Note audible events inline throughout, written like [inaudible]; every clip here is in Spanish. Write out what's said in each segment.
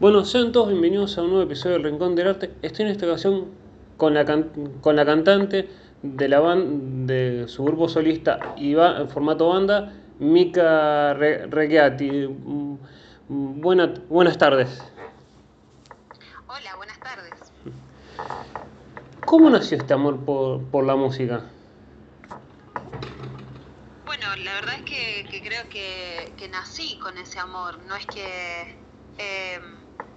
Bueno, sean todos bienvenidos a un nuevo episodio del Rincón del Arte. Estoy en esta ocasión con la, con la cantante de, la banda, de su grupo solista y va en formato banda, Mika Regiati. Mm, buenas tardes. Hola, buenas tardes. ¿Cómo nació este amor por, por la música? Bueno, la verdad es que, creo que, que, nací con ese amor, no es que eh,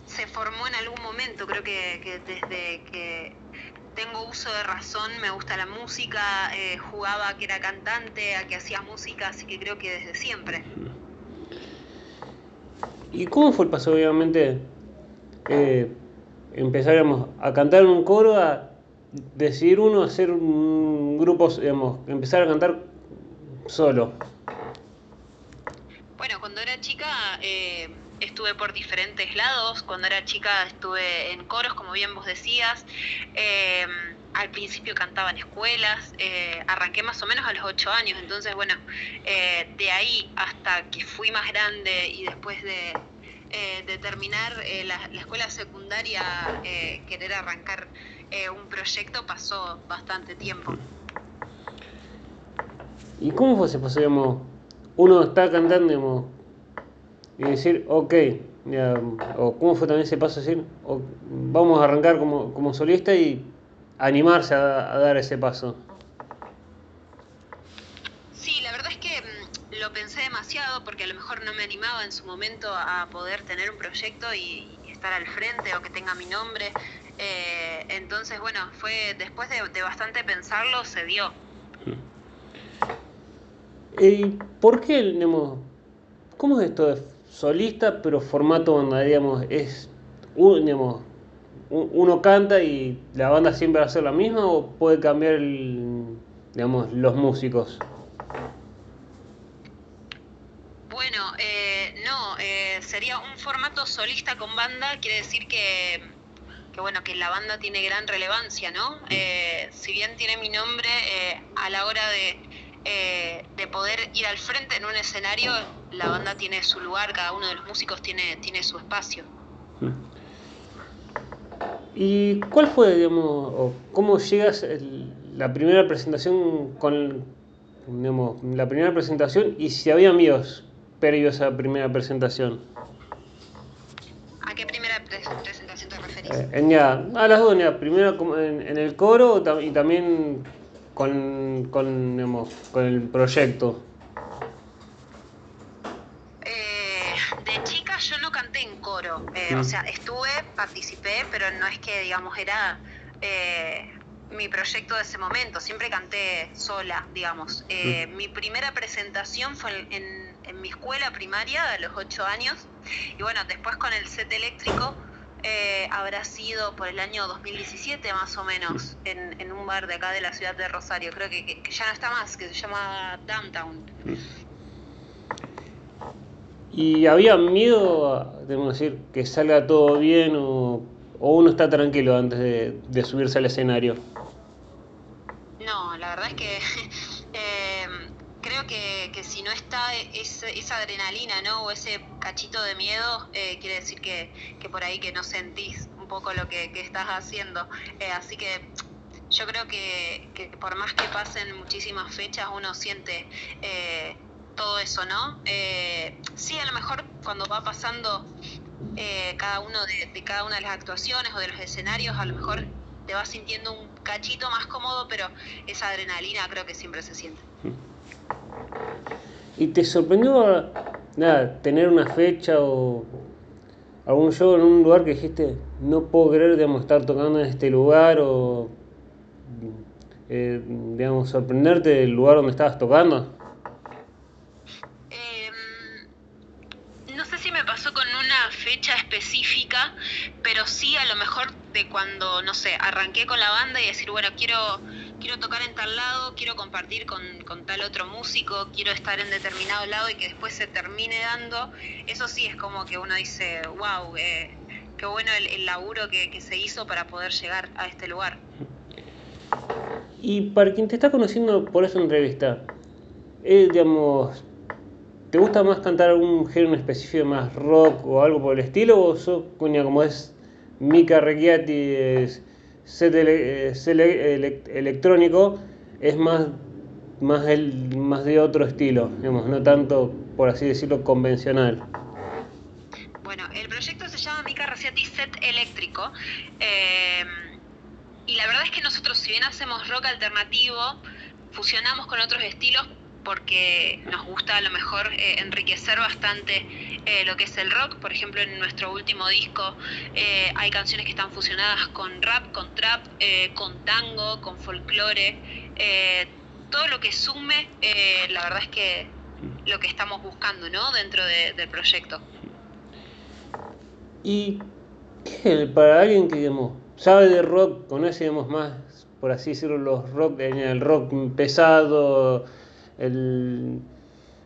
se formó en algún momento, creo que, desde que tengo uso de razón me gusta la música, eh, jugaba a que era cantante, a que hacía música, así que creo que desde siempre. ¿Y cómo fue el paso, obviamente, eh, empezar a cantar en un coro, a decidir uno hacer un grupo, digamos, empezar a cantar solo? Bueno, cuando era chica... Eh, estuve por diferentes lados. Cuando era chica estuve en coros, como bien vos decías. Eh, al principio cantaba en escuelas, eh, arranqué más o menos a los ocho años, entonces bueno, eh, de ahí hasta que fui más grande y después de, terminar la, la, escuela secundaria, querer arrancar un proyecto pasó bastante tiempo. ¿Y cómo fue ese paso, Uno está cantando, y decir, ok, o cómo fue también ese paso, decir, vamos a arrancar como, como solista y animarse a, dar ese paso. Sí, la verdad es que mm, lo pensé demasiado porque a lo mejor no me animaba en su momento a poder tener un proyecto y, estar al frente o que tenga mi nombre. Eh, entonces, bueno, fue después de, bastante pensarlo, se dio. ¿Y por qué, digamos, cómo es esto de solista, pero formato donde, digamos, es, digamos, uno canta y la banda siempre va a ser la misma o puede cambiar, digamos, los músicos? Bueno, eh, no, eh, sería un formato solista con banda, quiere decir que, que, bueno, que la banda tiene gran relevancia, ¿no? Eh, si bien tiene mi nombre, a la hora de eh, de poder ir al frente en un escenario, la banda tiene su lugar, cada uno de los músicos tiene, tiene su espacio. ¿Y cuál fue, digamos, o cómo llegas la primera presentación con, digamos, la primera presentación y si había amigos previos a esa primera presentación? ¿A qué primera presentación te referís? Eh, a las dos, primero en, en el coro y también con, con, con el proyecto? Eh, de chica yo no canté en eh, o sea, estuve, participé, pero no es que, digamos, era eh, mi proyecto de ese momento, siempre canté sola, digamos. Mi primera presentación fue en, en mi escuela primaria a los ocho años, y bueno, después con el set eléctrico eh, habrá sido por el año 2017 más o menos, en, un bar de acá de la ciudad de Rosario, creo que, ya no está más, que se llama Downtown. ¿Y había miedo, debemos decir, que salga todo bien o, uno está tranquilo antes de subirse al escenario? No, la verdad es que [laughs] creo que, que si no está esa adrenalina, ¿no? O ese cachito de miedo, eh, quiere decir que, que, por ahí que no sentís un poco lo que, que estás haciendo. Eh, así que yo creo que, que, por más que pasen muchísimas fechas, uno siente eh, todo eso, ¿no? sí, a lo mejor cuando va pasando cada uno de, de cada una de las actuaciones o de los escenarios, a lo mejor te vas sintiendo un cachito más cómodo, pero esa adrenalina creo que siempre se siente. ¿Y te sorprendió nada, tener una fecha o algún show en un lugar que dijiste, no puedo creer digamos, estar tocando en este lugar o eh, digamos, sorprenderte del lugar donde estabas tocando? Em, no sé si me pasó con una específica, pero sí a lo mejor de cuando, no sé, arranqué con la banda y decir, bueno, quiero quiero tocar en tal lado, quiero compartir con, tal otro músico, quiero estar en determinado lado y que después se termine dando, eso sí es como que uno dice, wow, eh, qué bueno el, laburo que, se hizo para poder llegar a este lugar. Y para quien te está conociendo por esa entrevista, eh, digamos, ¿te gusta más cantar algún género específico, más rock o algo por el estilo? ¿O sos, cuña, como es Mika Recchiati, set, electrónico, es más, más, el, más de otro estilo, digamos, no tanto, por así decirlo, convencional? Bueno, el proyecto se llama Mika Recchiati Set Eléctrico. Eh, y la verdad es que nosotros, si bien hacemos rock alternativo, fusionamos con otros estilos porque nos gusta a lo mejor eh, enriquecer bastante eh, lo que es el rock. Por ejemplo, en nuestro último disco eh, hay canciones que están fusionadas con rap, con trap, con tango, con folclore. todo lo que sume, la verdad es que lo que estamos buscando ¿no? dentro del proyecto. ¿Y qué para alguien que digamos, sabe de rock, conoce más, por así decirlo, los rock, el rock pesado, el,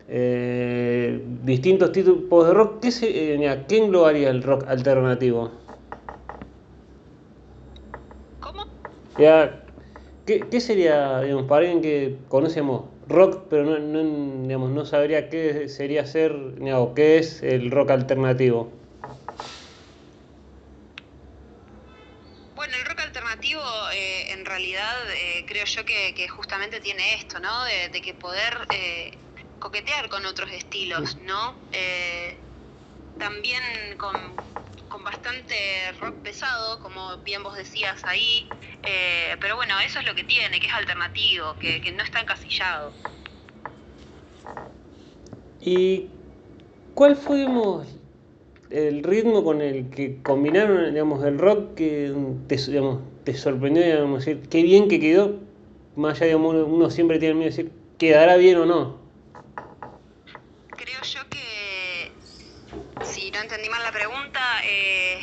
eh, distintos tipos de rock, ¿qué, se, eh, ¿qué englobaría el rock alternativo? ¿Cómo? Ya, ¿qué, ¿qué, sería, digamos, para alguien que conocemos rock, pero no, no, digamos, no sabría qué sería ser, o qué es el rock alternativo? Creo yo que, justamente tiene esto, ¿no? De, que poder eh, coquetear con otros estilos, ¿no? Eh, también con, bastante rock pesado, como bien vos decías ahí, eh, pero bueno, eso es lo que tiene, que es alternativo, que, que no está encasillado. ¿Y cuál fue, el ritmo con el que combinaron, digamos, el rock que te, digamos, te sorprendió, digamos, decir, qué bien que quedó, más allá, digamos, uno, siempre tiene miedo de decir, ¿quedará bien o no? Creo yo que, si no entendí mal la pregunta, eh,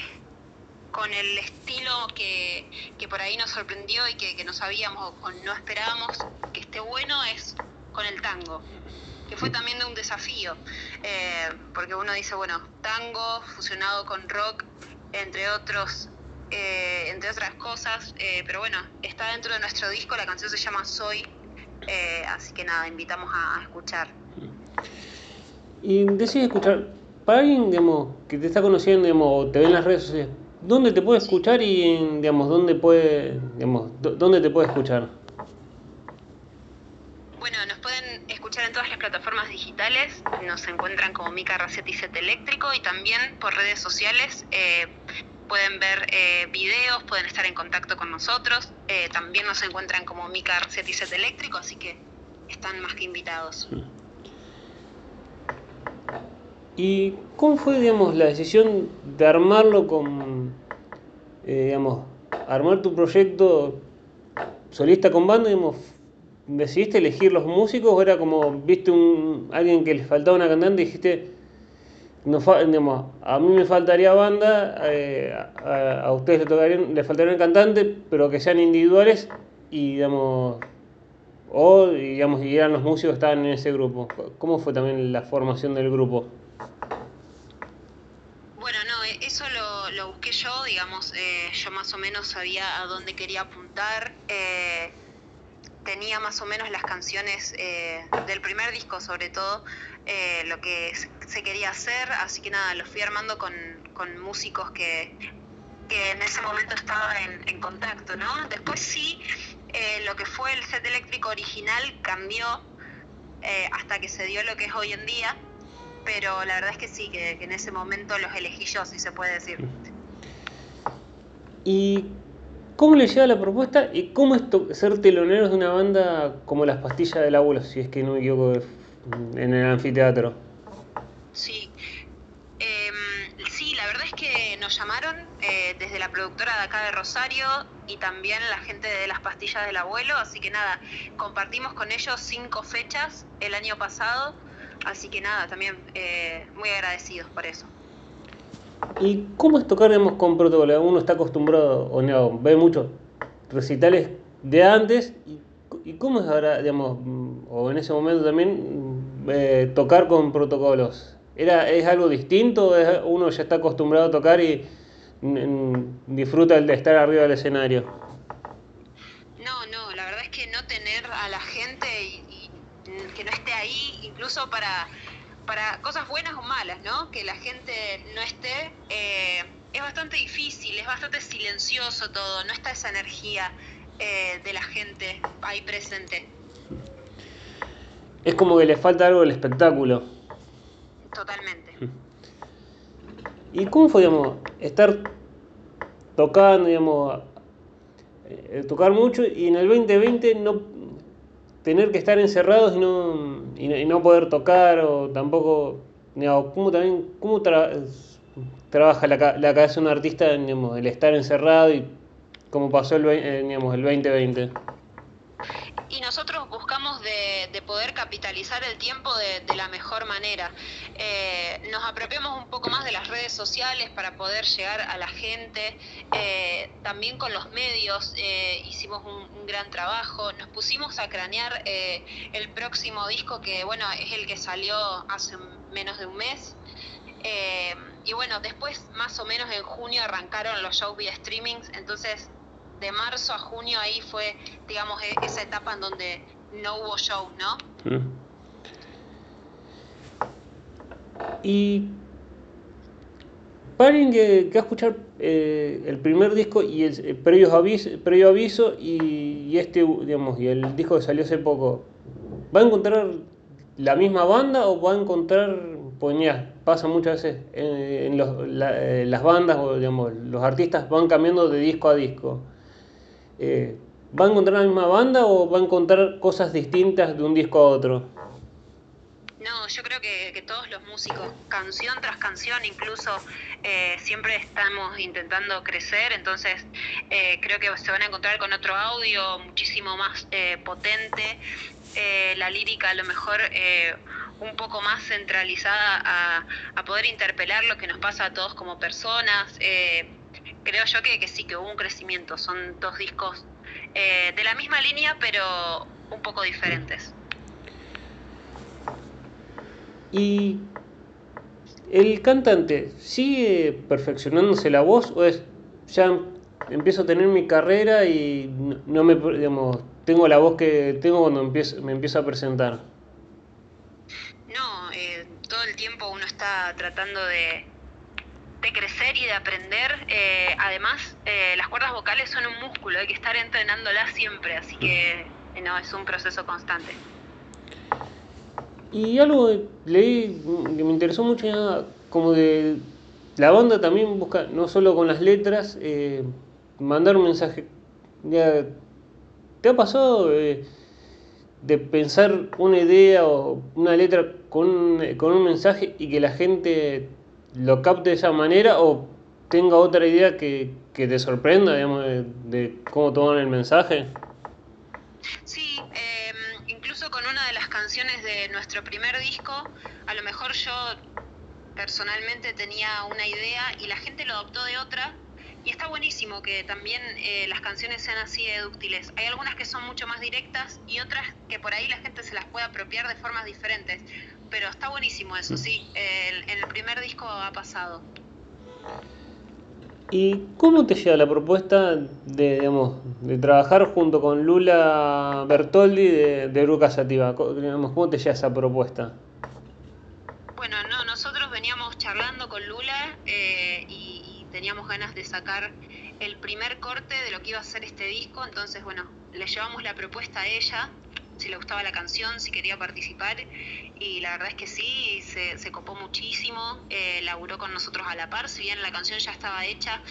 con el estilo que, que, por ahí nos sorprendió y que, que no sabíamos o no esperábamos que esté bueno es con el tango que fue también de un desafío, eh, porque uno dice, bueno, tango fusionado con rock, entre otros eh, entre otras cosas, eh, pero bueno, está dentro de nuestro disco, la canción se llama Soy, eh, así que nada, invitamos a, escuchar. Y decís escuchar, para alguien digamos, que te está conociendo o te ve en las redes sociales, ¿dónde te puede escuchar y digamos, dónde, puede, digamos, dónde te puede escuchar? Bueno, nos pueden escuchar en todas las plataformas digitales, nos encuentran como Mica Racetti Set Eléctrico y también por redes sociales pueden ver eh, videos, pueden estar en contacto con nosotros. Eh, también nos encuentran como Mica Set y Set Eléctrico, así que están más que invitados. ¿Y cómo fue, digamos, la decisión de armarlo con, eh, digamos, armar tu proyecto solista con banda, digamos, decidiste elegir los músicos o era como, viste un, alguien que les faltaba una cantante y dijiste, no, digamos, a mí me faltaría banda, eh, a, ustedes le, tocarían, le faltaría un cantante, pero que sean individuales y digamos, o digamos, y eran los músicos que estaban en ese grupo. ¿Cómo fue también la formación del grupo? Bueno, no, eh, eso lo, lo busqué yo, digamos, eh, yo más o menos sabía a dónde quería apuntar. Tenía más o menos las canciones del primer disco, sobre todo, eh, lo que se quería hacer, así que nada, lo fui armando con, músicos que, en ese momento estaba en, contacto, ¿no? Después sí, eh, lo que fue el set eléctrico original cambió eh, hasta que se dio lo que es hoy en día, pero la verdad es que sí, que, en ese momento los elegí yo, si se puede decir. ¿Y cómo le llega la propuesta y cómo es ser teloneros de una banda como Las Pastillas del Abuelo, si es que no me equivoco en el anfiteatro. Sí. Em, sí, la verdad es que nos llamaron eh, desde la productora de acá de Rosario y también la gente de las pastillas del abuelo, así que nada, compartimos con ellos cinco fechas el año pasado, así que nada, también eh, muy agradecidos por eso. ¿Y cómo es tocar digamos, con protocolo? Uno está acostumbrado, o no, ve muchos recitales de antes, y, y cómo es ahora, digamos, o en ese momento también eh, tocar con protocolos? ¿Era, ¿Es algo distinto? ¿Uno ya está acostumbrado a tocar y disfruta el de estar arriba del escenario? No, no, la verdad es que no tener a la gente y, que no esté ahí, incluso para, para cosas buenas o malas, ¿no? Que la gente no esté, eh, es bastante difícil, es bastante silencioso todo, no está esa energía eh, de la gente ahí presente. Es como que le falta algo del espectáculo. Totalmente. ¿Y cómo fue, digamos, estar tocando, digamos, eh, tocar mucho y en el 2020 no tener que estar encerrados y no, y no, poder tocar o tampoco, digamos, cómo también, cómo trabaja la, la cabeza de un artista, el estar encerrado y cómo pasó el, eh, digamos, el 2020? y nosotros buscamos de, poder capitalizar el tiempo de, la mejor manera. Eh, nos apropiamos un poco más de las redes sociales para poder llegar a la gente, eh, también con los medios eh, hicimos un, gran trabajo, nos pusimos a cranear el próximo disco que bueno es el que salió hace menos de un mes. y bueno, después más o menos en junio arrancaron los shows vía streamings, entonces de marzo a junio ahí fue, digamos, e-, esa etapa en donde no hubo show, ¿no? Mm. Y para alguien que, va a escuchar eh, el primer disco y el, previo, aviso, previo aviso y, este, digamos, y el disco que salió hace poco, ¿va a encontrar la misma banda o va a encontrar, pues pasa muchas veces en, eh, las bandas o digamos, los artistas van cambiando de disco a disco? Eh, ¿va a encontrar la misma banda o va a encontrar cosas distintas de un disco a otro? No, yo creo que, todos los músicos, canción tras canción, incluso eh, siempre estamos intentando crecer, entonces eh, creo que se van a encontrar con otro audio muchísimo más potente, la lírica a lo mejor un poco más centralizada a, a, poder interpelar lo que nos pasa a todos como personas creo yo que, sí, que hubo un crecimiento. Son dos discos eh, de la misma línea, pero un poco diferentes. ¿Y el cantante sigue perfeccionándose la voz o es ya empiezo a tener mi carrera y no me digamos, tengo la voz que tengo cuando empiezo, me empiezo a presentar? No, eh, todo el tiempo uno está tratando de, de crecer y de aprender. Eh, además, eh, las cuerdas vocales son un músculo, hay que estar entrenándolas siempre, así que no, es un proceso constante. Y algo que leí que me interesó mucho, como de la banda también busca, no solo con las letras, eh, mandar un mensaje. Ya, ¿Te ha pasado de pensar una idea o una letra con con un mensaje y que la gente lo capte de esa manera o tenga otra idea que, te sorprenda, digamos, de, cómo toman el mensaje? Sí, canciones de nuestro primer disco, a lo mejor yo personalmente tenía una idea y la gente lo adoptó de otra. Y está buenísimo que también eh, las canciones sean así de dúctiles. Hay algunas que son mucho más directas y otras que por ahí la gente se las puede apropiar de formas diferentes pero está buenísimo eso, sí. en el primer disco ha pasado. ¿Y cómo te llega la propuesta de, digamos, de trabajar junto con Lula Bertoldi de, de Bruca Sativa? ¿Cómo te llega esa propuesta? Bueno, no, nosotros veníamos charlando con Lula eh, y, teníamos ganas de sacar el primer corte de lo que iba a ser este disco, entonces, bueno, le llevamos la propuesta a ella si le gustaba la canción, si quería participar y la verdad es que sí, se, copó muchísimo, eh, laburó con nosotros a la par, si bien la canción ya estaba hecha,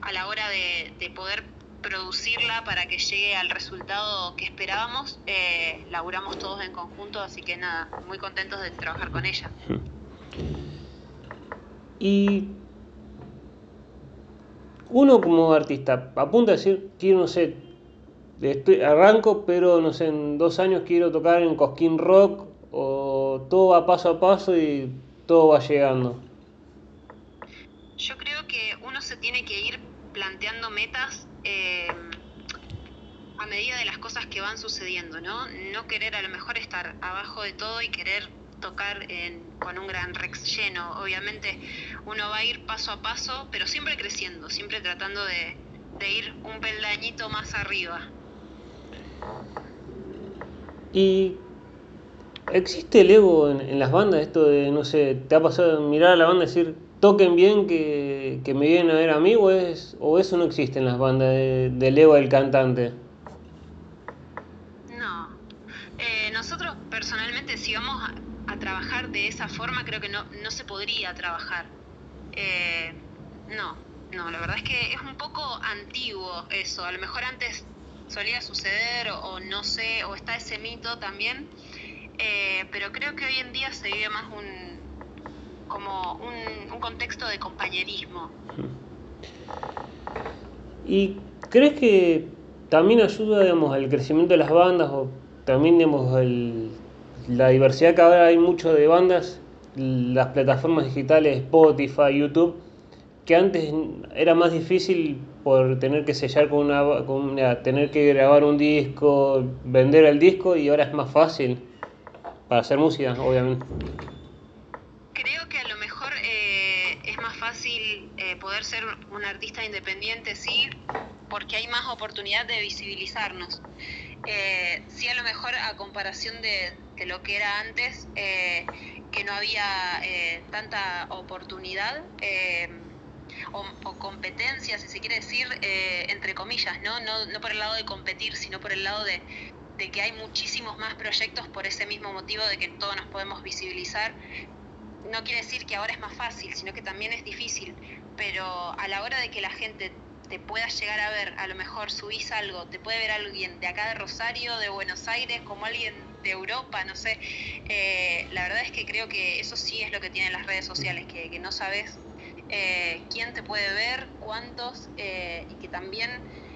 a la hora de, poder producirla para que llegue al resultado que esperábamos, eh, laburamos todos en conjunto, así que nada, muy contentos de trabajar con ella. [laughs] Y uno como artista apunta a decir, quiero, no sé, arranco, pero no sé, en dos años quiero tocar en Cosquín Rock o todo va paso a paso y todo va llegando? Yo creo que uno se tiene que ir planteando metas eh, a medida de las cosas que van sucediendo, ¿no? No querer a lo mejor estar abajo de todo y querer tocar con un gran rex lleno. Obviamente uno va a ir paso a paso, pero siempre creciendo, siempre tratando de, de ir un peldañito más arriba. Y ¿Existe el ego en, las bandas? Esto de, no sé, ¿te ha pasado mirar a la banda y decir, toquen bien que, me vienen a ver a mí o, es, o eso no existe en las bandas del ego del cantante? No. Eh, nosotros personalmente si vamos a, trabajar de esa forma creo que no, no se podría trabajar. Eh, no, no, la verdad es que es un poco antiguo eso. A lo mejor antes solía suceder o, no sé, o está ese mito también. Eh, pero creo que hoy en día se vive más un, como un, contexto de compañerismo. ¿Y crees que también ayuda digamos, al crecimiento de las bandas o también digamos, la diversidad que ahora hay mucho de bandas, las plataformas digitales, Spotify, YouTube, que antes era más difícil por tener que sellar con una, con tener que grabar un disco, vender el disco y ahora es más fácil para hacer música, obviamente. Eh, poder ser un artista independiente, sí, porque hay más oportunidad de visibilizarnos. Eh, sí, a lo mejor a comparación de, lo que era antes, eh, que no había tanta oportunidad o, competencia, si se quiere decir, entre comillas, ¿no? ¿no? No por el lado de competir, sino por el lado de, de que hay muchísimos más proyectos por ese mismo motivo de que todos nos podemos visibilizar no quiere decir que ahora es más fácil, sino que también es difícil, pero a la hora de que la gente te pueda llegar a ver, a lo mejor subís algo, te puede ver alguien de acá de Rosario, de Buenos Aires, como alguien de Europa, no sé, eh, la verdad es que creo que eso sí es lo que tienen las redes sociales, que, no sabes eh, quién te puede ver, cuántos, eh, y que también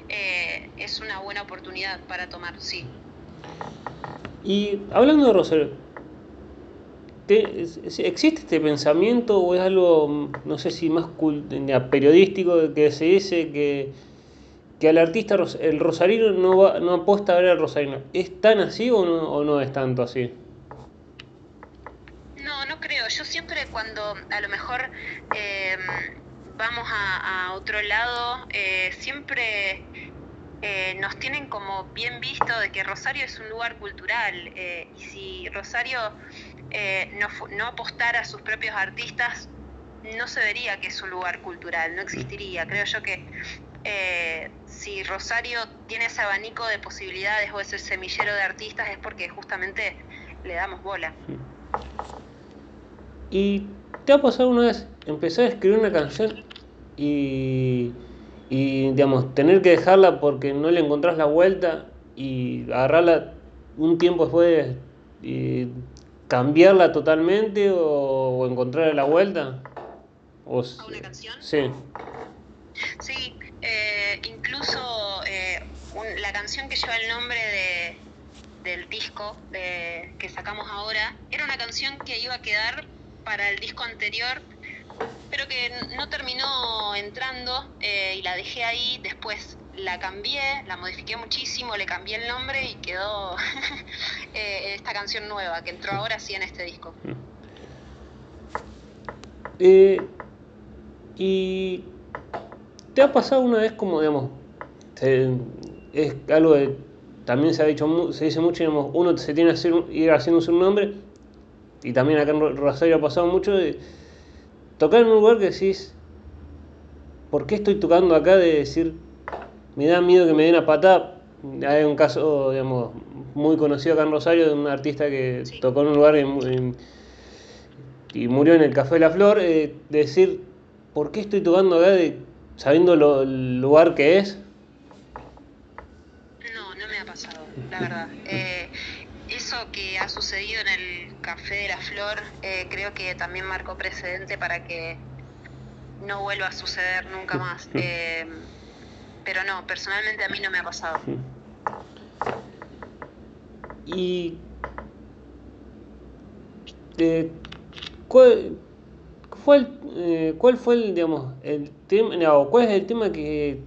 es una buena oportunidad para tomar, sí. Y hablando de Rosario, ¿Existe este pensamiento o es algo, no sé si más periodístico, que se dice que, que al artista, el rosarino no, va, no apuesta a ver al rosarino? ¿Es tan así o no, o no es tanto así? Creo. Yo siempre cuando a lo mejor em, vamos a, otro lado, eh, siempre eh, nos tienen como bien visto de que Rosario es un lugar cultural eh, y si Rosario no, no apostara a sus propios artistas, no se vería que es un lugar cultural, no existiría. Creo yo que eh, si Rosario tiene ese abanico de posibilidades o ese semillero de artistas es porque justamente le damos bola. ¿Y te ha pasado una vez empezar a escribir una canción y, y digamos, tener que dejarla porque no le encontrás la vuelta y agarrarla un tiempo después y cambiarla totalmente o, encontrar la vuelta? O, ¿A una canción? Sí. Sí, eh, incluso eh, la canción que lleva el nombre de, del disco de, que sacamos ahora era una canción que iba a quedar para el disco anterior, pero que no terminó entrando eh, y la dejé ahí. Después la cambié, la modifiqué muchísimo, le cambié el nombre y quedó [laughs] eh, esta canción nueva que entró ahora sí en este disco. Eh, ¿Y te ha pasado una vez como, digamos, es algo que también se ha dicho, se dice mucho, digamos, uno se tiene que ir haciendo su nombre, y también acá en Rosario ha pasado mucho, de tocar en un lugar que decís, ¿por qué estoy tocando acá? De decir, me da miedo que me den a patada. Hay un caso, digamos, muy conocido acá en Rosario de un artista que tocó en un lugar y murió en el Café de la Flor. Eh, decir, ¿por qué estoy tocando acá de, sabiendo lo, el lugar que es? No, no me ha pasado, la verdad. Eh, eso que ha sucedido en el Café de la Flor eh, creo que también marcó precedente para que no vuelva a suceder nunca más. [laughs] Eh, pero no, personalmente a mí no me ha pasado. ¿Y eh, cuál, fue el, eh, cuál fue el, digamos, el tema, no, cuál es el tema que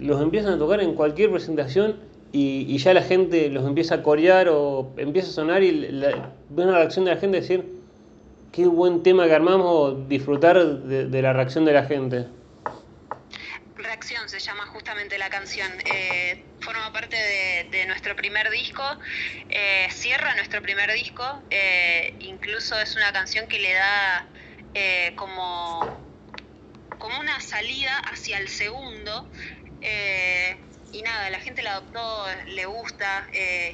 los empiezan a tocar en cualquier presentación y, ya la gente los empieza a corear o empieza a sonar y la, ve una reacción de la gente decir qué buen tema que armamos, disfrutar de, la reacción de la gente? Acción se llama justamente la canción. Eh, forma parte de, nuestro primer disco, eh, cierra nuestro primer disco, eh, incluso es una canción que le da como, como una salida hacia el segundo. Y nada, la gente la adoptó, le gusta,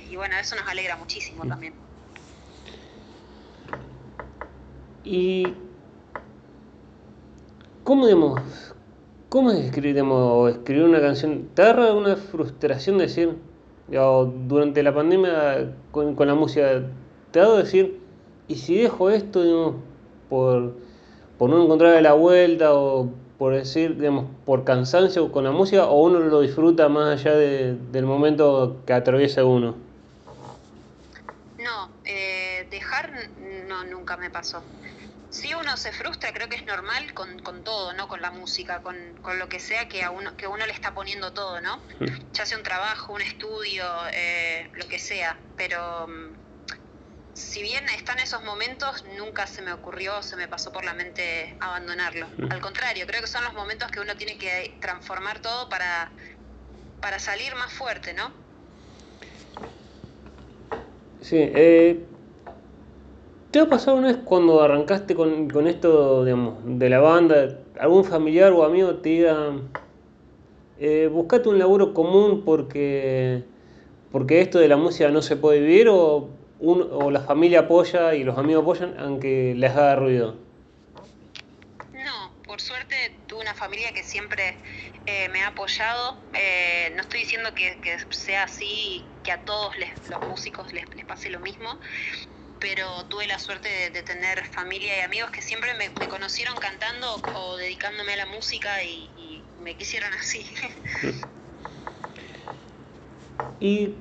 y bueno, eso nos alegra muchísimo también. ¿Y cómo, digamos, ¿Cómo es escribir, escribir una canción? ¿Te agarra una frustración decir, durante la pandemia con, la música, te ha dado decir, y si dejo esto, por, por no encontrar la vuelta o por decir, digamos, por cansancio con la música, o uno lo disfruta más allá del momento que atraviesa uno? No, eh, dejar no, nunca me pasó si uno se frustra, creo que es normal con, con todo, ¿no? Con la música, con, con, lo que sea que a uno, que uno le está poniendo todo, ¿no? Mm. Ya sea un trabajo, un estudio, eh, lo que sea. Pero mm, si bien están esos momentos, nunca se me ocurrió, se me pasó por la mente abandonarlo. Mm. Al contrario, creo que son los momentos que uno tiene que transformar todo para, para salir más fuerte, ¿no? Sí, eh, ¿Te ha pasado una vez cuando arrancaste con, esto digamos, de la banda, algún familiar o amigo te diga, eh, buscate un laburo común porque, porque esto de la música no se puede vivir o, o la familia apoya y los amigos apoyan aunque les haga ruido? No, por suerte tuve una familia que siempre eh, me ha apoyado. Eh, no estoy diciendo que, sea así, que a todos los músicos les, les pase lo mismo, pero tuve la suerte de, tener familia y amigos que siempre me, conocieron cantando o dedicándome a la música y, me quisieron así. [laughs] [laughs] ¿Y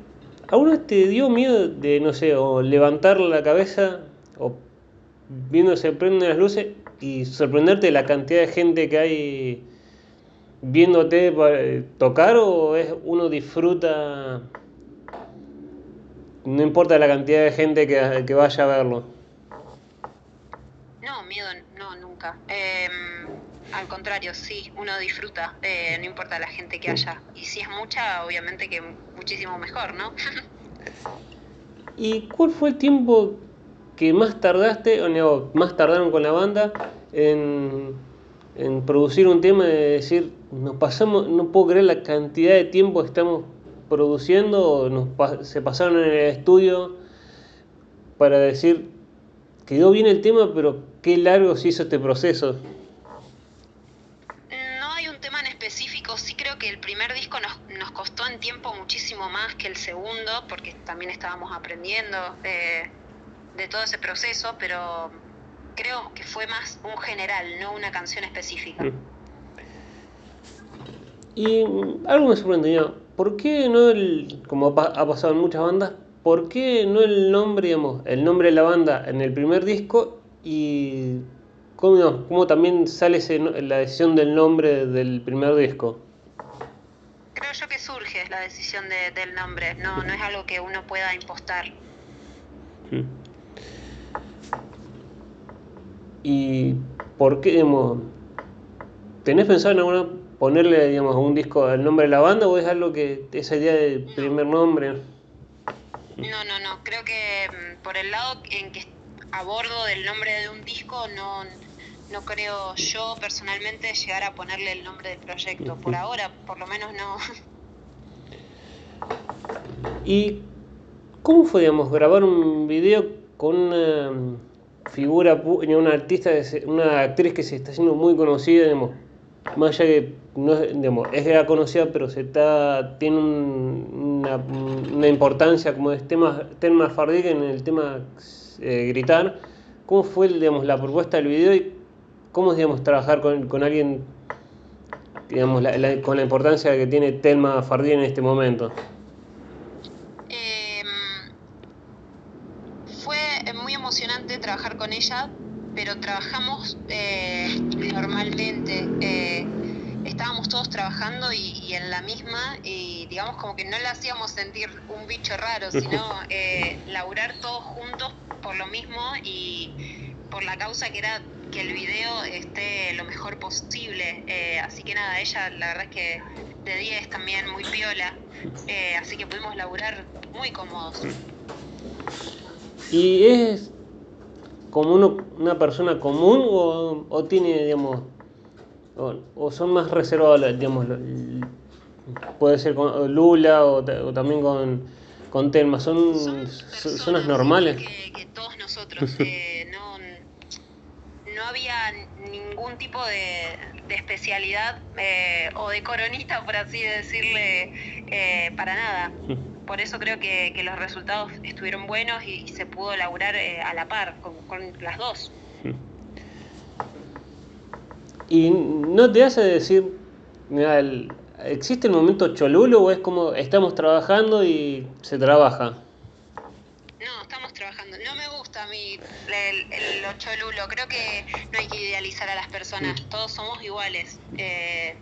a te dio miedo de, no sé, o levantar la cabeza o viendo se prenden las luces y sorprenderte de la cantidad de gente que hay viéndote tocar o es uno disfruta no importa la cantidad de gente que, vaya a verlo. No, miedo, no, nunca. Em, al contrario, sí, uno disfruta, eh, no importa la gente que haya. Y si es mucha, obviamente que muchísimo mejor, ¿no? [laughs] ¿Y cuál fue el tiempo que más tardaste, o no, más tardaron con la banda en, en producir un tema de decir, nos pasamos, no puedo creer la cantidad de tiempo que estamos produciendo, nos, se pasaron en el estudio para decir, quedó bien el tema, pero qué largo se hizo este proceso. No hay un tema en específico, sí creo que el primer disco nos, nos costó en tiempo muchísimo más que el segundo, porque también estábamos aprendiendo de, de todo ese proceso, pero creo que fue más un general, no una canción específica. Mm. Y algo me sorprendió, ¿por qué no el, como ha pasado en muchas bandas, por qué no el nombre, digamos, el nombre de la banda en el primer disco y cómo, también sale la decisión del nombre del primer disco? Creo yo que surge la decisión del nombre, no, no es algo que uno pueda impostar. Hmm. ¿Y por qué, digamos, tenés pensado en alguna ponerle, digamos, a un disco el nombre de la banda o es algo que esa idea del primer nombre? No, no, no. Creo que mm, por el lado en que abordo del nombre de un disco no, no creo yo personalmente llegar a ponerle el nombre del proyecto. Por ahora, por lo menos no. ¿Y cómo fue, digamos, grabar un video con una figura, una artista, una actriz que se está haciendo muy conocida, digamos, más allá que no digamos, es conocida, pero se está, tiene una, una, importancia como es tema, tema Fardig en el tema eh, gritar. ¿Cómo fue digamos, la propuesta del video y cómo es digamos, trabajar con, con alguien digamos, con la importancia que tiene Telma Fardí en este momento? Em, fue muy emocionante trabajar con ella, pero trabajamos eh, normalmente. Eh, estábamos todos trabajando y, en la misma y digamos como que no la hacíamos sentir un bicho raro, sino [laughs] eh, laburar todos juntos por lo mismo y por la causa que era que el video esté lo mejor posible. Eh, así que nada, ella la verdad es que de 10 también muy piola, eh, así que pudimos laburar muy cómodos. ¿Y es como uno, una persona común o, o tiene, digamos, o, o, son más reservados, digamos, puede ser con Lula o, o también con, con Telma, son, son personas, normales? Que, que todos nosotros, eh, no, no había ningún tipo de, de especialidad eh, o de coronista, por así decirle, eh, para nada. Por eso creo que, que, los resultados estuvieron buenos y, y se pudo laburar eh, a la par con, con, las dos. ¿Y no te hace decir, mira, el, ¿existe el momento cholulo o es como estamos trabajando y se trabaja? No, estamos trabajando. No me gusta a mí el, el, lo cholulo. Creo que no hay que idealizar a las personas. Todos somos iguales. Eh,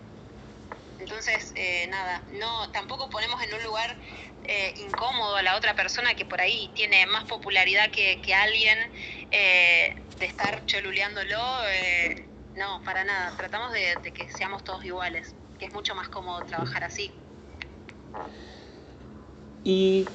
entonces, eh, nada, no, tampoco ponemos en un lugar eh, incómodo a la otra persona que por ahí tiene más popularidad que, que alguien eh, de estar choluleándolo. Eh, no, para nada. Tratamos de, de, que seamos todos iguales, que es mucho más cómodo trabajar así. ¿Y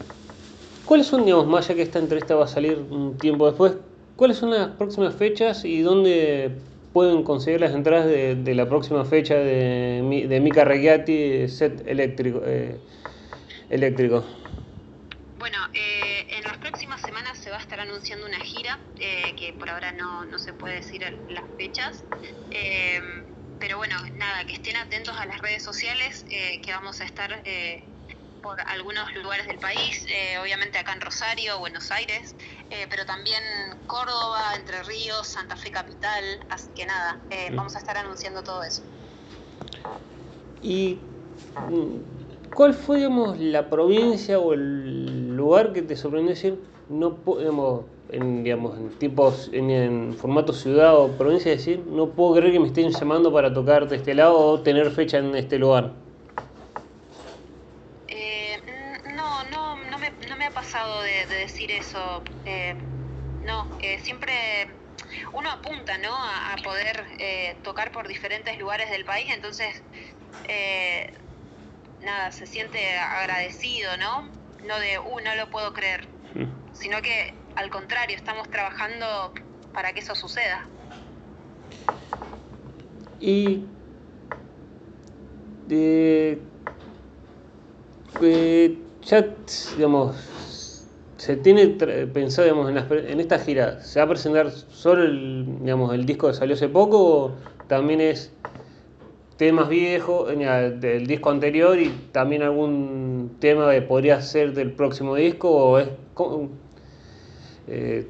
cuáles son, digamos, más allá que esta entrevista va a salir un tiempo después, cuáles son las próximas fechas y dónde pueden conseguir las entradas de, la próxima fecha de, de Mika Reggiati, set eléctrico? Eh, eléctrico? Bueno, eh, en las próximas semanas se va a estar anunciando una gira, eh, que por ahora no, no, se puede decir las fechas. Eh, pero bueno, nada, que estén atentos a las redes sociales, que vamos a estar por algunos lugares del país, obviamente acá en Rosario, Buenos Aires, pero también Córdoba, Entre Ríos, Santa Fe Capital, así que nada, vamos a estar anunciando todo eso. Y ¿Cuál fue, digamos, la provincia o el lugar que te sorprendió decir, no podemos, en, digamos, en tipos, en, en, formato ciudad o provincia, decir, no puedo creer que me estén llamando para tocar de este lado o tener fecha en este lugar? Eh, no, no, no me, de, de decir eso. Eh, no, eh, siempre uno apunta, ¿no? A, a poder eh, tocar por diferentes lugares del país, entonces eh, nada, se siente agradecido, ¿no? No de, uh, no lo puedo creer, sí. sino que al contrario, estamos trabajando para que eso suceda. Y de, eh, ya, digamos, se tiene pensado, digamos, en, las, en, esta gira, ¿se va a presentar solo el, digamos, el disco que salió hace poco o también es temas viejos del disco anterior y también algún tema que podría ser del próximo disco o es eh,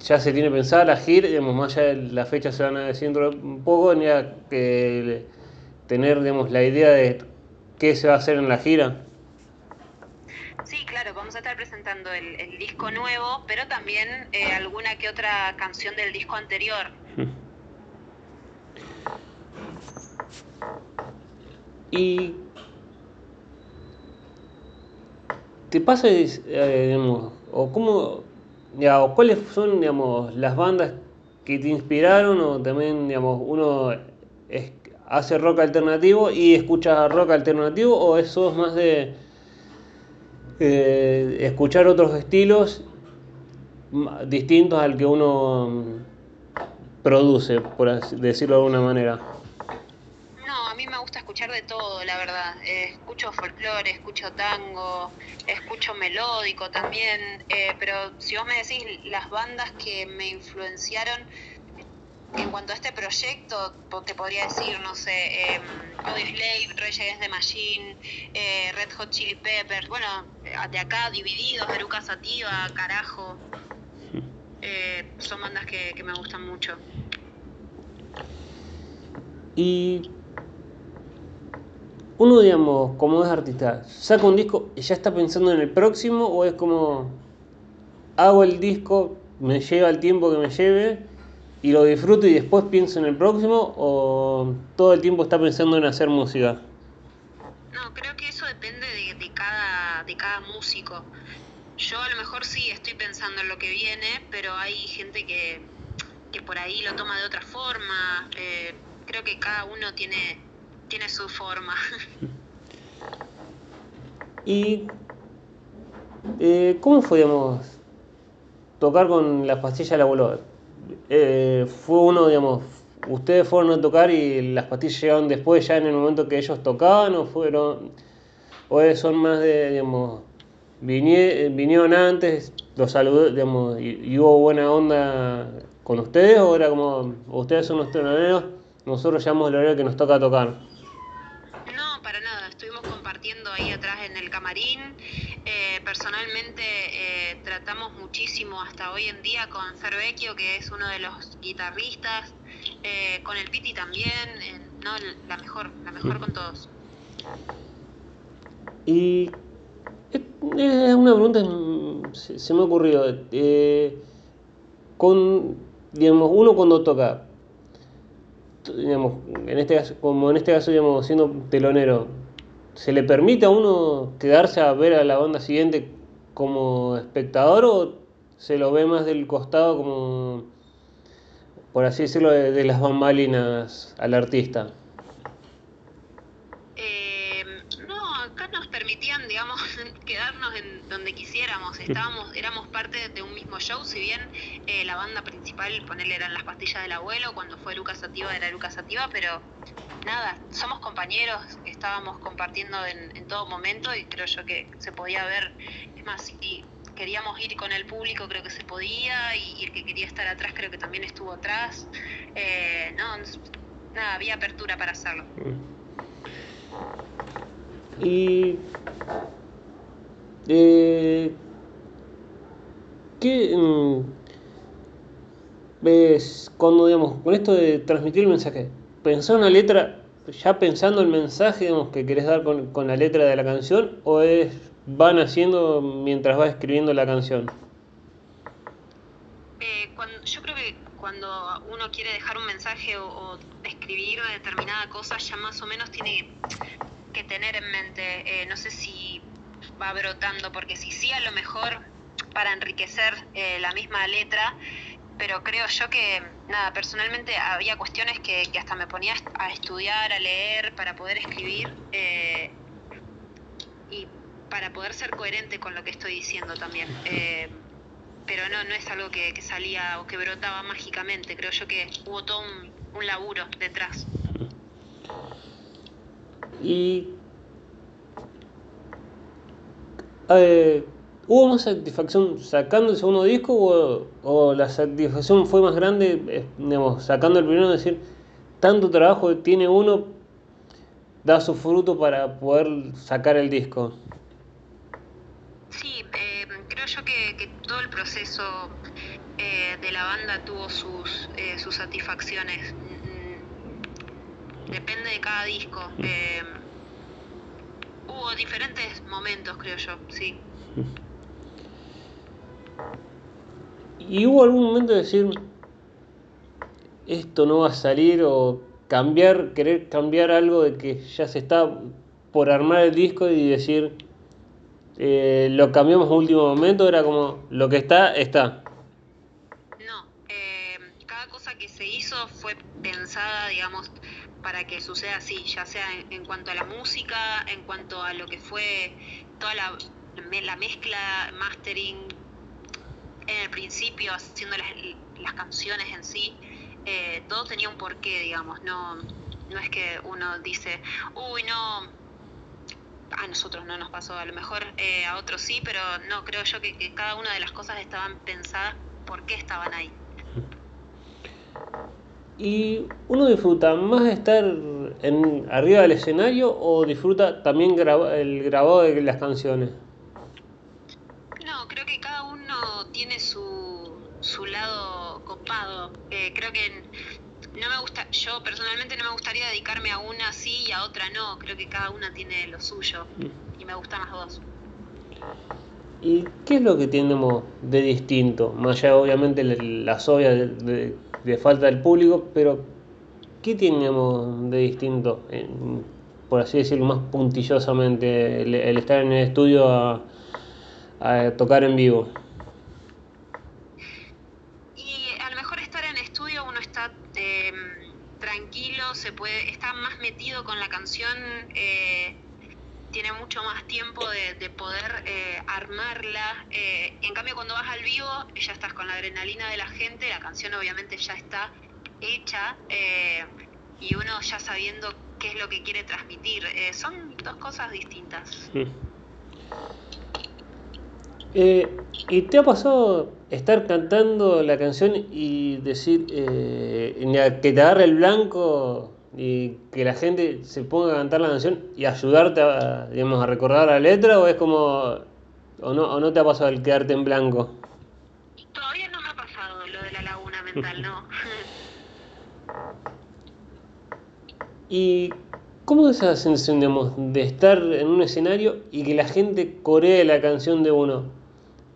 ya se tiene pensada la gira, digamos, más allá de la fecha se van a decir un poco, ni a que tener digamos, la idea de qué se va a hacer en la gira. Sí, claro, vamos a estar presentando el, el disco nuevo, pero también eh, alguna que otra canción del disco anterior. [laughs] Y te pasa, eh, digamos, o cómo, cuáles son, digamos, las bandas que te inspiraron o también, digamos, uno es, hace rock alternativo y escucha rock alternativo o eso es más de eh, escuchar otros estilos distintos al que uno produce, por decirlo de alguna manera gusta escuchar de todo, la verdad. Eh, escucho folclore, escucho tango, escucho melódico también, eh, pero si vos me decís las bandas que me influenciaron en cuanto a este proyecto, te podría decir, no sé, eh, Slave, Rage Against the Machine, eh, Red Hot Chili Peppers, bueno, de acá, Divididos, Veruca Sativa, Carajo. Eh, son bandas que, que me gustan mucho. Y uno, digamos, como es artista, saca un disco y ya está pensando en el próximo o es como hago el disco, me lleva el tiempo que me lleve y lo disfruto y después pienso en el próximo o todo el tiempo está pensando en hacer música? No, creo que eso depende de, de cada, de cada músico. Yo a lo mejor sí estoy pensando en lo que viene, pero hay gente que, que por ahí lo toma de otra forma. Eh, creo que cada uno tiene, tiene su forma. [laughs] ¿Y eh, cómo fue, digamos, tocar con las pastillas de la abuelo? Eh, ¿Fue uno, digamos, ustedes fueron a tocar y las pastillas llegaron después, ya en el momento que ellos tocaban, o fueron, o son más de, digamos, vinieron antes, los saludé, digamos, y, hubo buena onda con ustedes, o era como, ustedes son los teloneros, nosotros llamamos el horario que nos toca tocar? Atrás en el camarín. Eh, personalmente eh, tratamos muchísimo hasta hoy en día con Cervecchio, que es uno de los guitarristas, eh, con el Piti también, no, la mejor, la mejor con todos. Y es una pregunta, se, se me ha ocurrido. con, digamos, uno cuando toca, digamos, en este caso, como en este caso, digamos, siendo telonero, ¿se le permite a uno quedarse a ver a la banda siguiente como espectador o se lo ve más del costado como, por así decirlo, de, las bambalinas al artista? Eh, no, acá nos permitían, digamos, [laughs] quedarnos en donde quisiéramos. Estábamos, éramos parte de un mismo show, si bien eh, la banda principal, ponerle eran las pastillas del abuelo, cuando fue Lucas Sativa era Lucas Sativa, pero nada, somos compañeros, estábamos compartiendo en, todo momento y creo yo que se podía ver, es más, si queríamos ir con el público creo que se podía y, el que quería estar atrás creo que también estuvo atrás. Eh, no, nada, había apertura para hacerlo. Y eh, ¿qué mm, ves cuando digamos con esto de transmitir el mensaje? Pensar una letra ya pensando el mensaje que querés dar con, la letra de la canción o es van haciendo mientras vas escribiendo la canción? Eh, yo creo que cuando uno quiere dejar un mensaje o, escribir determinada cosa ya más o menos tiene que tener en mente, eh, no sé si va brotando, porque si sí a lo mejor para enriquecer eh, la misma letra, pero creo yo que, nada, personalmente había cuestiones que, hasta me ponía a estudiar, a leer, para poder escribir eh, y para poder ser coherente con lo que estoy diciendo también. Eh, pero no, no es algo que, salía o que brotaba mágicamente, creo yo que hubo todo un, laburo detrás. Y... Eh, ¿Hubo más satisfacción sacando el segundo disco o, la satisfacción fue más grande eh, digamos, sacando el primero? Es decir, tanto trabajo tiene uno, da su fruto para poder sacar el disco. Sí, eh, creo yo que, todo el proceso eh, de la banda tuvo sus, sus satisfacciones. Mm, depende de cada disco. Mm. hubo diferentes momentos, creo yo, sí. ¿Y hubo algún momento de decir, esto no va a salir o cambiar, querer cambiar algo de que ya se está por armar el disco y decir, eh, lo cambiamos a último momento, era como, lo que está, está? No, eh, cada cosa que se hizo fue pensada, digamos, para que suceda así, ya sea en, cuanto a la música, en cuanto a lo que fue toda la, la mezcla, mastering, en el principio, haciendo las, canciones en sí, eh, todo tenía un porqué, digamos, no, no es que uno dice, uy, no, a nosotros no nos pasó, a lo mejor eh, a otros sí, pero no, creo yo que, cada una de las cosas estaban pensadas por qué estaban ahí. ¿Y uno disfruta más de estar en, arriba del escenario o disfruta también el grabado de las canciones? Tiene su, su lado copado. Eh, creo que no me gusta, yo personalmente no me gustaría dedicarme a una sí y a otra no. Creo que cada una tiene lo suyo y me gustan las dos. ¿Y qué es lo que tenemos de distinto? Más allá, obviamente, las obvias de, falta del público, pero ¿qué tenemos de distinto? por así decirlo, más puntillosamente, el, estar en el estudio a tocar en vivo. Con la canción, eh, tiene mucho más tiempo de, poder eh, armarla. Eh, en cambio, cuando vas al vivo, ya estás con la adrenalina de la gente, la canción obviamente ya está hecha y uno ya sabiendo qué es lo que quiere transmitir. son dos cosas distintas. ¿Y te ha pasado estar cantando la canción y decir que te agarre el blanco y que la gente se ponga a cantar la canción y ayudarte a, digamos, a recordar la letra o es como o no, o no te ha pasado el quedarte en blanco? Todavía no me ha pasado lo de la laguna mental, no. [laughs] ¿Y cómo es esa sensación, digamos, de estar en un escenario y que la gente coree la canción de uno?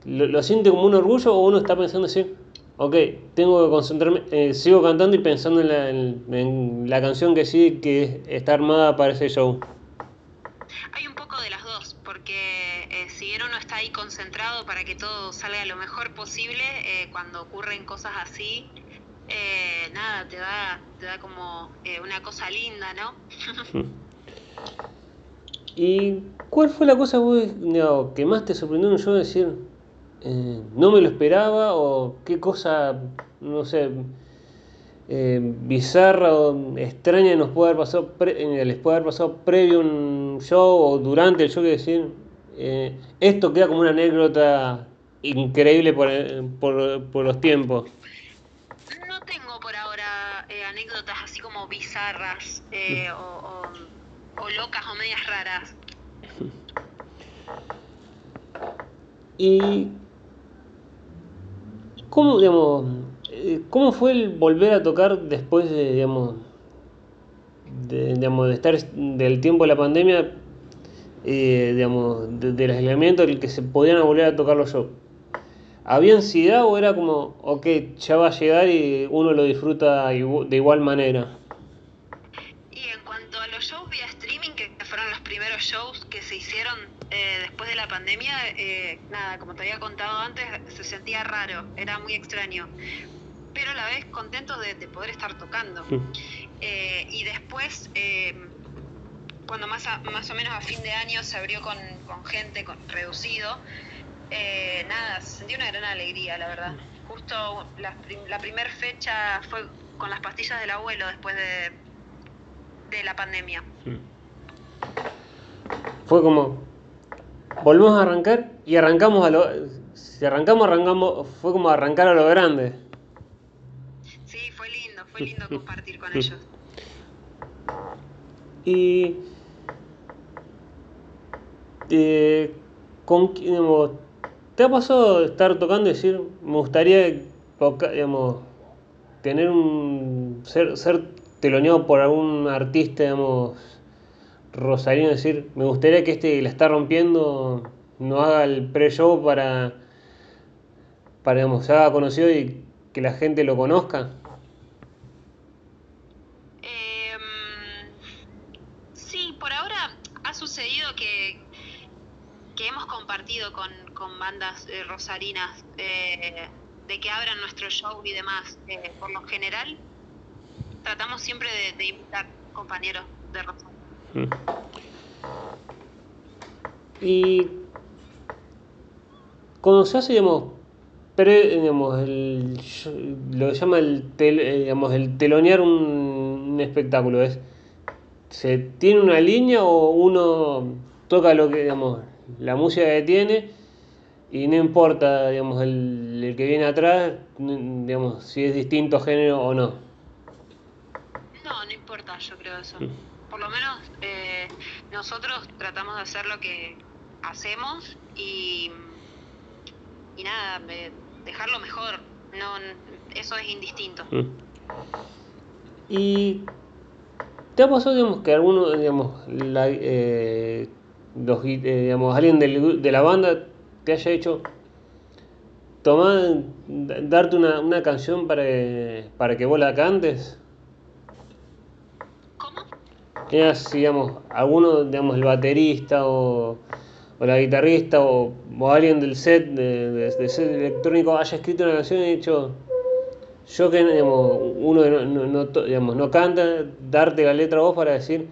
¿Lo, lo siente como un orgullo o uno está pensando así? Ok, tengo que concentrarme, eh, sigo cantando y pensando en la, canción que sí, que está armada para ese show. Hay un poco de las dos, porque eh, si bien uno está ahí concentrado para que todo salga lo mejor posible, eh, cuando ocurren cosas así, nada, te da, te da como una cosa linda, ¿no? [laughs] ¿Y cuál fue la cosa que más te sorprendió en un show decir, eh, no me lo esperaba o qué cosa, no sé, eh, bizarra o extraña nos puede haber pasado, eh, les puede haber pasado previo a un show o durante el show, que decir, esto queda como una anécdota increíble por, por, por los tiempos. No tengo por ahora anécdotas así como bizarras o, o locas o medias raras. [laughs] Y ¿Cómo, digamos, eh, ¿Cómo fue el volver a tocar después de, digamos, de, digamos, de estar del tiempo de la pandemia, eh, digamos, del aislamiento, el que se podían volver a tocar los shows? ¿Había ansiedad o era como, ok, ya va a llegar y uno lo disfruta de igual manera? Los shows que se hicieron eh, después de la pandemia, eh, nada, como te había contado antes, se sentía raro, era muy extraño, pero a la vez contento de, poder estar tocando. Eh, y después, cuando más, más o menos a fin de año se abrió con, gente con, reducido, nada, se sentía una gran alegría, la verdad. Justo la, la primera fecha fue con las pastillas del abuelo después de, de la pandemia. Fue como volvemos a arrancar y arrancamos a lo. Si arrancamos, arrancamos. Fue como arrancar a lo grande. Sí, fue lindo, fue lindo [laughs] compartir con ellos. Y. Eh, con, digamos, ¿Te ha pasado estar tocando y decir, me gustaría digamos, tener un. ser, ser teloneado por algún artista, digamos, Rosarino decir, me gustaría que este que la está rompiendo no haga el pre-show para, para digamos, se haga conocido y que la gente lo conozca? Em, sí, por ahora ha sucedido que, hemos compartido con, bandas eh, rosarinas eh, de que abran nuestro show y demás. Eh, por lo general, tratamos siempre de, de invitar compañeros de Rosario. Y cuando se hace, digamos, digamos el, lo que se llama el, eh, digamos, el telonear un, espectáculo, es se tiene una línea o uno toca lo que, digamos, la música que tiene y no importa, digamos, el, el que viene atrás, digamos, si es distinto género o no. No, no importa, yo creo eso. Mm por lo menos eh, nosotros tratamos de hacer lo que hacemos y, y nada, dejarlo mejor. No, eso es indistinto. Mm. Y te ha pasado, digamos, que alguno, digamos, la, eh, los, eh, digamos, alguien de la banda te haya hecho tomar, darte una, una canción para, para que vos la cantes? Tenías, digamos, alguno, digamos, el baterista o, la guitarrista o, alguien del set, de, set electrónico haya escrito una canción y dicho, yo que digamos, uno no, no, digamos, no canta, darte la letra a vos para decir,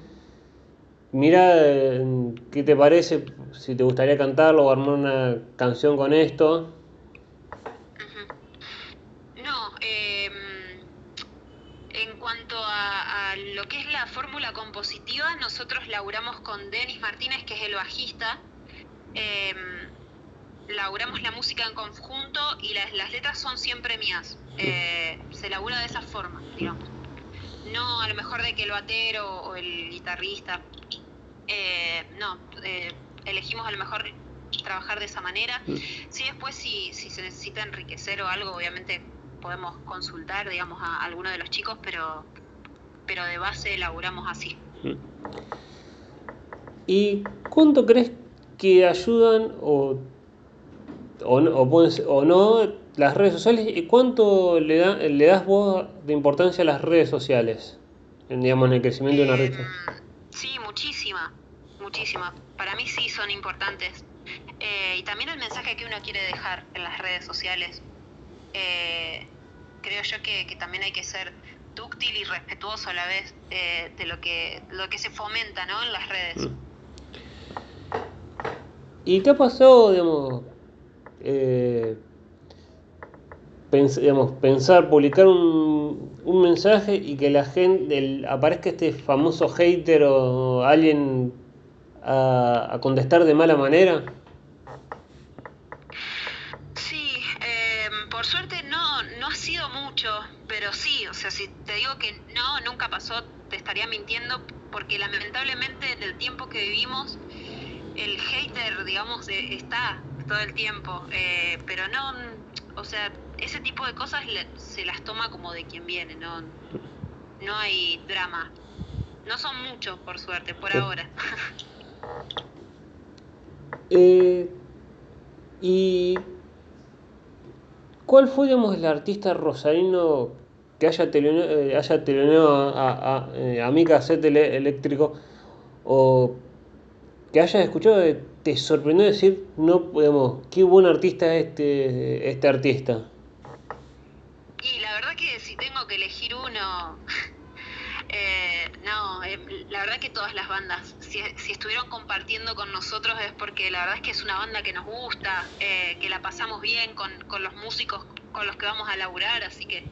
mira, eh, ¿qué te parece? Si te gustaría cantarlo o armar una canción con esto. No, em, en cuanto a, lo que es la fórmula compositiva, nosotros laburamos con Denis Martínez, que es el bajista. Eh, laburamos la música en conjunto y las, las letras son siempre mías. Eh, se labura de esa forma, digamos. No a lo mejor de que el batero o el guitarrista eh, no, eh, elegimos a lo mejor trabajar de esa manera. Mm. Sí, después si, si se necesita enriquecer o algo, obviamente podemos consultar, digamos, a, alguno de los chicos, pero, pero de base elaboramos así. Mm. ¿Y cuánto crees que ayudan o, o, o no las redes sociales y cuánto le, da, le das vos de importancia a las redes sociales, en, digamos, en el crecimiento de una red? Em, sí, muchísima muchísimas. Para mí sí son importantes. Eh, y también el mensaje que uno quiere dejar en las redes sociales. Eh, creo yo que, también hay que ser dúctil y respetuoso a la vez eh, de lo que, lo que se fomenta ¿no? en las redes. Mm. ¿Y qué ha pasado, digamos, pensar, publicar un, un, mensaje y que la gente, aparezca este famoso hater o alguien a, contestar de mala manera? Sí, em, por suerte no, no ha sido mucho, pero sí, o sea, si te digo que no, nunca pasó, te estaría mintiendo, porque lamentablemente en el tiempo que vivimos, el hater, digamos, eh, está todo el tiempo, eh, pero no, o sea, ese tipo de cosas se las toma como de quien viene, no, no hay drama. No son muchos, por suerte, por ahora. [laughs] Eh, ¿Y cuál fue, el artista rosarino que haya teleonado, eh, haya a, a, eh, a, mi eléctrico o que hayas escuchado te sorprendió decir, no podemos, qué buen artista es este, este artista? Y la verdad que si tengo que elegir uno, eh, no, eh, la verdad que todas las bandas, si, estuvieron compartiendo con nosotros es porque la verdad es que es una banda que nos gusta, eh, que la pasamos bien con, los músicos con los que vamos a laburar, así que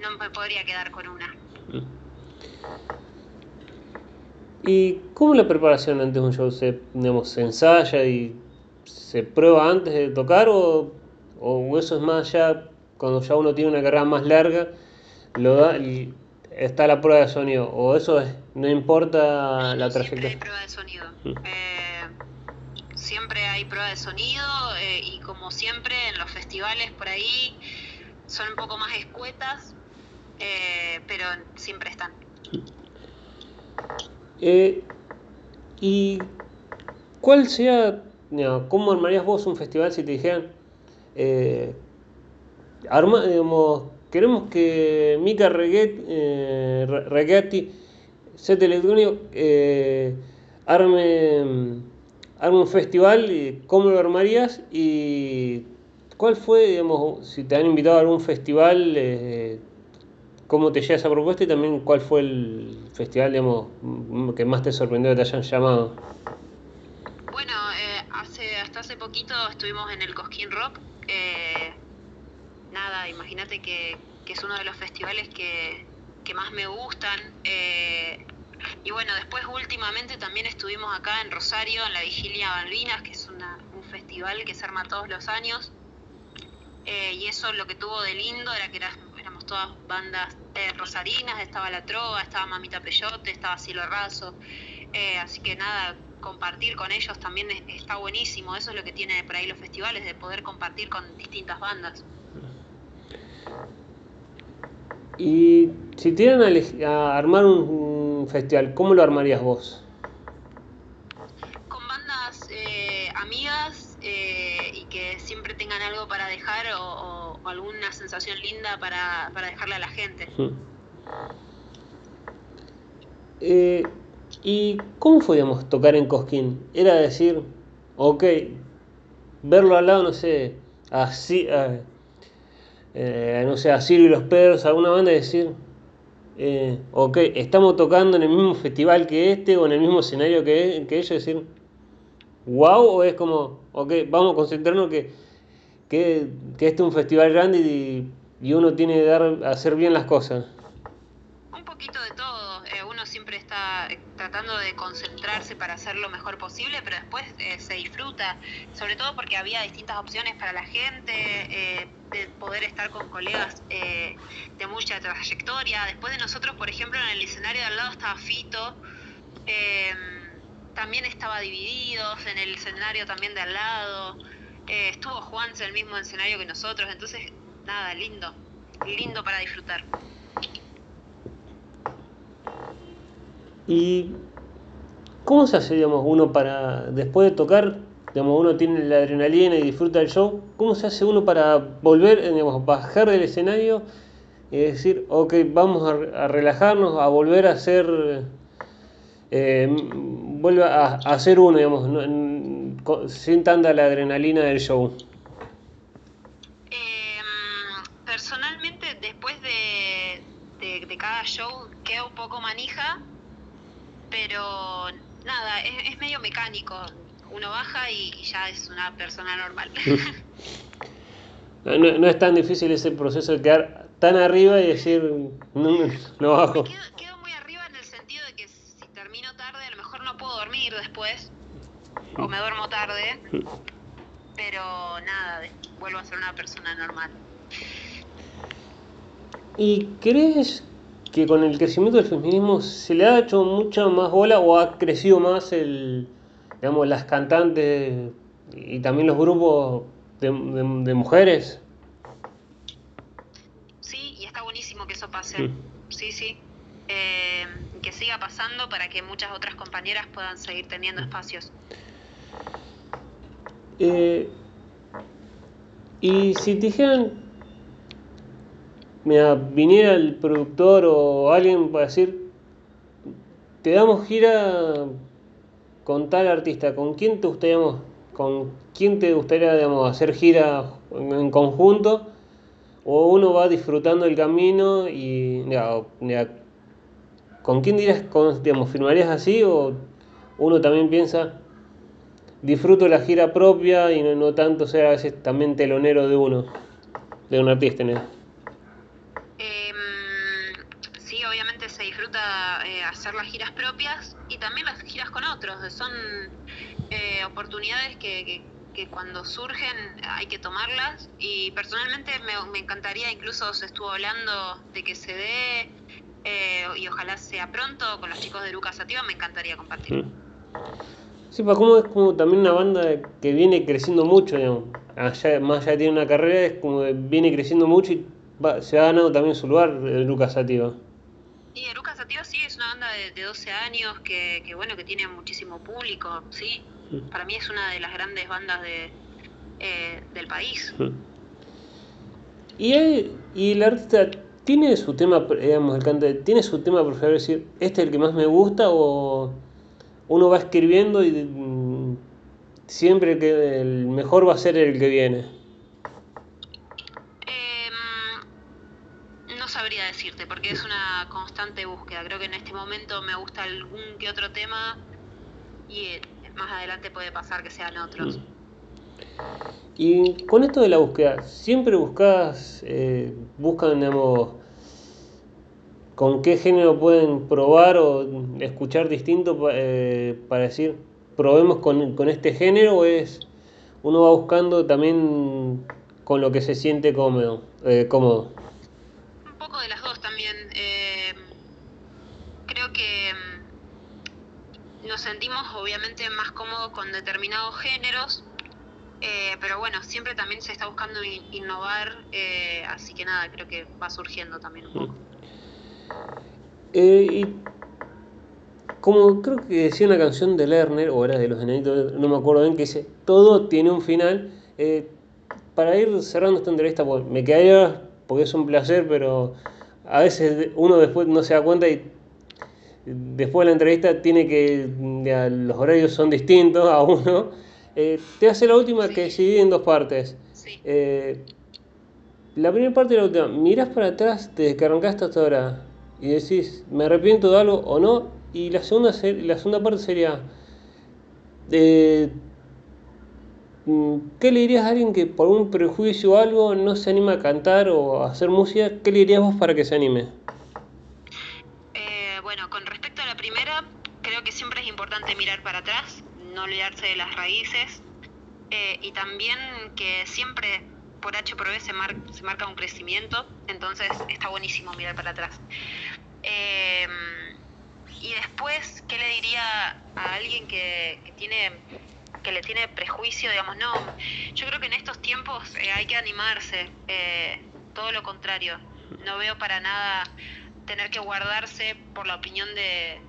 no me podría quedar con una. ¿Y cómo la preparación antes de un show? ¿Se, se ensaya y se prueba antes de tocar o, o eso es más ya cuando ya uno tiene una carrera más larga, lo da, está la prueba de sonido o eso es, no importa la trayectoria. Siempre hay prueba de sonido. Mm. Eh, siempre hay prueba de sonido eh, y como siempre en los festivales por ahí son un poco más escuetas, eh, pero siempre están. ¿Y cuál sea, cómo armarías vos un festival si te dijeran, arma, digamos, Queremos que Mika Reggetti, eh, set electrónico, eh, arme, arme un festival, ¿cómo lo armarías? Y cuál fue, digamos, si te han invitado a algún festival, eh, cómo te llega esa propuesta y también cuál fue el festival, digamos, que más te sorprendió que te hayan llamado. Bueno, eh, hace, hasta hace poquito estuvimos en el Cosquín Rock nada, imagínate que, es uno de los festivales que, más me gustan. Eh, y bueno, después últimamente también estuvimos acá en Rosario, en la Vigilia Balvinas, que es un festival que se arma todos los años. Eh, y eso lo que tuvo de lindo era que éramos todas bandas eh, rosarinas, estaba La Trova, estaba Mamita Peyote, estaba Cielo Raso. así que nada, compartir con ellos también está buenísimo. Eso es lo que tiene por ahí los festivales, de poder compartir con distintas bandas. Y si te a, armar un, festival, ¿cómo lo armarías vos? Con bandas eh, amigas eh, y que siempre tengan algo para dejar o, alguna sensación linda para, dejarle a la gente. Eh, ¿Y cómo podíamos tocar en Cosquín? Era decir, ok, verlo al lado, no sé, así, eh, no sé, a Silvio y los Perros, alguna banda y decir, eh, ok, estamos tocando en el mismo festival que este o en el mismo escenario que, que ellos, decir, wow, o es como, ok, vamos a concentrarnos que, que, que este es un festival grande y, uno tiene que dar, hacer bien las cosas. Un poquito de todo, eh, tratando de concentrarse para hacer lo mejor posible, pero después eh, se disfruta, sobre todo porque había distintas opciones para la gente, eh, de poder estar con colegas de mucha trayectoria. Después de nosotros, por ejemplo, en el escenario de al lado estaba Fito, también estaba Divididos, en el escenario también de al lado, estuvo Juanse en el mismo escenario que nosotros, entonces, nada, lindo, lindo para disfrutar. ¿Y cómo se hace, digamos, uno para, después de tocar, digamos, uno tiene la adrenalina y disfruta del show, ¿cómo se hace uno para volver, digamos, bajar del escenario y decir, ok, vamos a, relajarnos, a volver a hacer, eh, vuelve a, a ser uno, digamos, no- sin tanta la adrenalina del show? Eh, personalmente, después de, de, de cada show queda un poco manija, pero nada, es, es medio mecánico. Uno baja y, y ya es una persona normal. No, [laughs] no- no es tan difícil ese proceso de quedar tan arriba y decir, no, no, bajo. Quedo, quedo muy arriba en el sentido de que si termino tarde, a lo mejor no puedo dormir después, o me duermo tarde, pero nada, vuelvo a ser una persona normal. ¿Y crees que con el crecimiento del feminismo se le ha hecho mucha más bola o ha crecido más el, digamos, las cantantes y también los grupos de, de- de mujeres? Sí, y está buenísimo que eso pase. Mm. Sí, sí. Eh, que siga pasando para que muchas otras compañeras puedan seguir teniendo espacios. Eh, y si te dijeran, mira, viniera el productor o alguien para decir, te damos gira con tal artista, ¿con quién te gustaría, con quién te gustaría hacer gira en, conjunto? ¿O uno va disfrutando el camino y con quién dirías, con- digamos, firmarías así o uno también piensa, disfruto la gira propia y no, no tanto ser a veces también telonero de uno, de un artista. ¿no? Eh, sí, obviamente eh, hacer las giras propias y también las giras con otros. Son eh, oportunidades que, que- que cuando surgen hay que tomarlas y personalmente me, me encantaría, incluso se estuvo hablando de que se dé eh, y ojalá sea pronto con los chicos de Lucas Sativa, me encantaría compartir. Mm. Sí, para como es como también una banda que viene creciendo mucho, digamos. Allá, más allá de tiene una carrera, es como que viene creciendo mucho y va- se ha ganado también su lugar Lucas Sativa. Y de Lucas Sativa sí, es una banda de, de 12 años que, que, bueno, que tiene muchísimo público, sí. Mm. Para mí es una de las grandes bandas de, eh, del país. Mm. Y, hay- y el artista tiene su tema, digamos, el cantante, tiene su tema preferido, es decir, este es el que más me gusta o uno va escribiendo y mm, siempre que el mejor va a ser el que viene. Eh, no sabría decirte, porque es una constante búsqueda. Creo que en este momento me gusta algún que otro tema y eh, más adelante puede pasar que sean otros. Mm. Y con esto de la búsqueda, ¿siempre buscas, eh, buscan, digamos, con qué género pueden probar o escuchar distinto eh, para decir, probemos con, con este género o es, uno va buscando también con lo que se siente cómodo? eh, cómodo? Poco de las dos también. eh, creo que mm, nos sentimos obviamente más cómodos con determinados géneros, eh, pero bueno, siempre también se está buscando in- innovar, eh, así que nada, creo que va surgiendo también un poco. Eh, y como creo que decía una canción de Lerner, o era de los enanitos, no me acuerdo bien, que dice, todo tiene un final. Para ir cerrando esta entrevista, pues, me quedaría, porque es un placer, pero a veces uno después no se da cuenta y después de la entrevista tiene que, ya, los horarios son distintos a uno. [laughs] Eh, te hace la última que se divide en dos partes. Sí. Eh, la primera parte y la última, mirás para atrás desde que arrancaste hasta ahora y decís, ¿me arrepiento de algo o no? Y la segunda, la segunda parte sería, eh, ¿qué le dirías a alguien que por un prejuicio o algo no se anima a cantar o a hacer música? ¿Qué le dirías vos para que se anime? Eh, bueno, con respecto a la primera, creo que siempre es importante mirar para atrás, no olvidarse de las raíces eh, y también que siempre por H por B se, marca un crecimiento, entonces está buenísimo mirar para atrás. Em, y después, ¿qué le diría a alguien que, tiene que le tiene prejuicio, digamos, no, yo creo que en estos tiempos eh, hay que animarse, eh, todo lo contrario, no veo para nada tener que guardarse por la opinión de,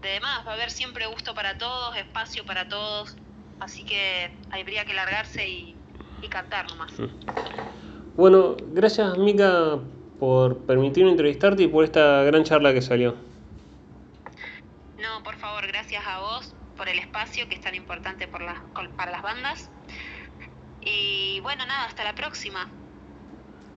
de demás, va a haber siempre gusto para todos, espacio para todos, así que habría que largarse y, y cantar nomás. Mm. Bueno, gracias Mica por permitirme entrevistarte y por esta gran charla que salió. No, por favor, gracias a vos por el espacio que es tan importante por para las bandas. Y bueno, nada, hasta la próxima.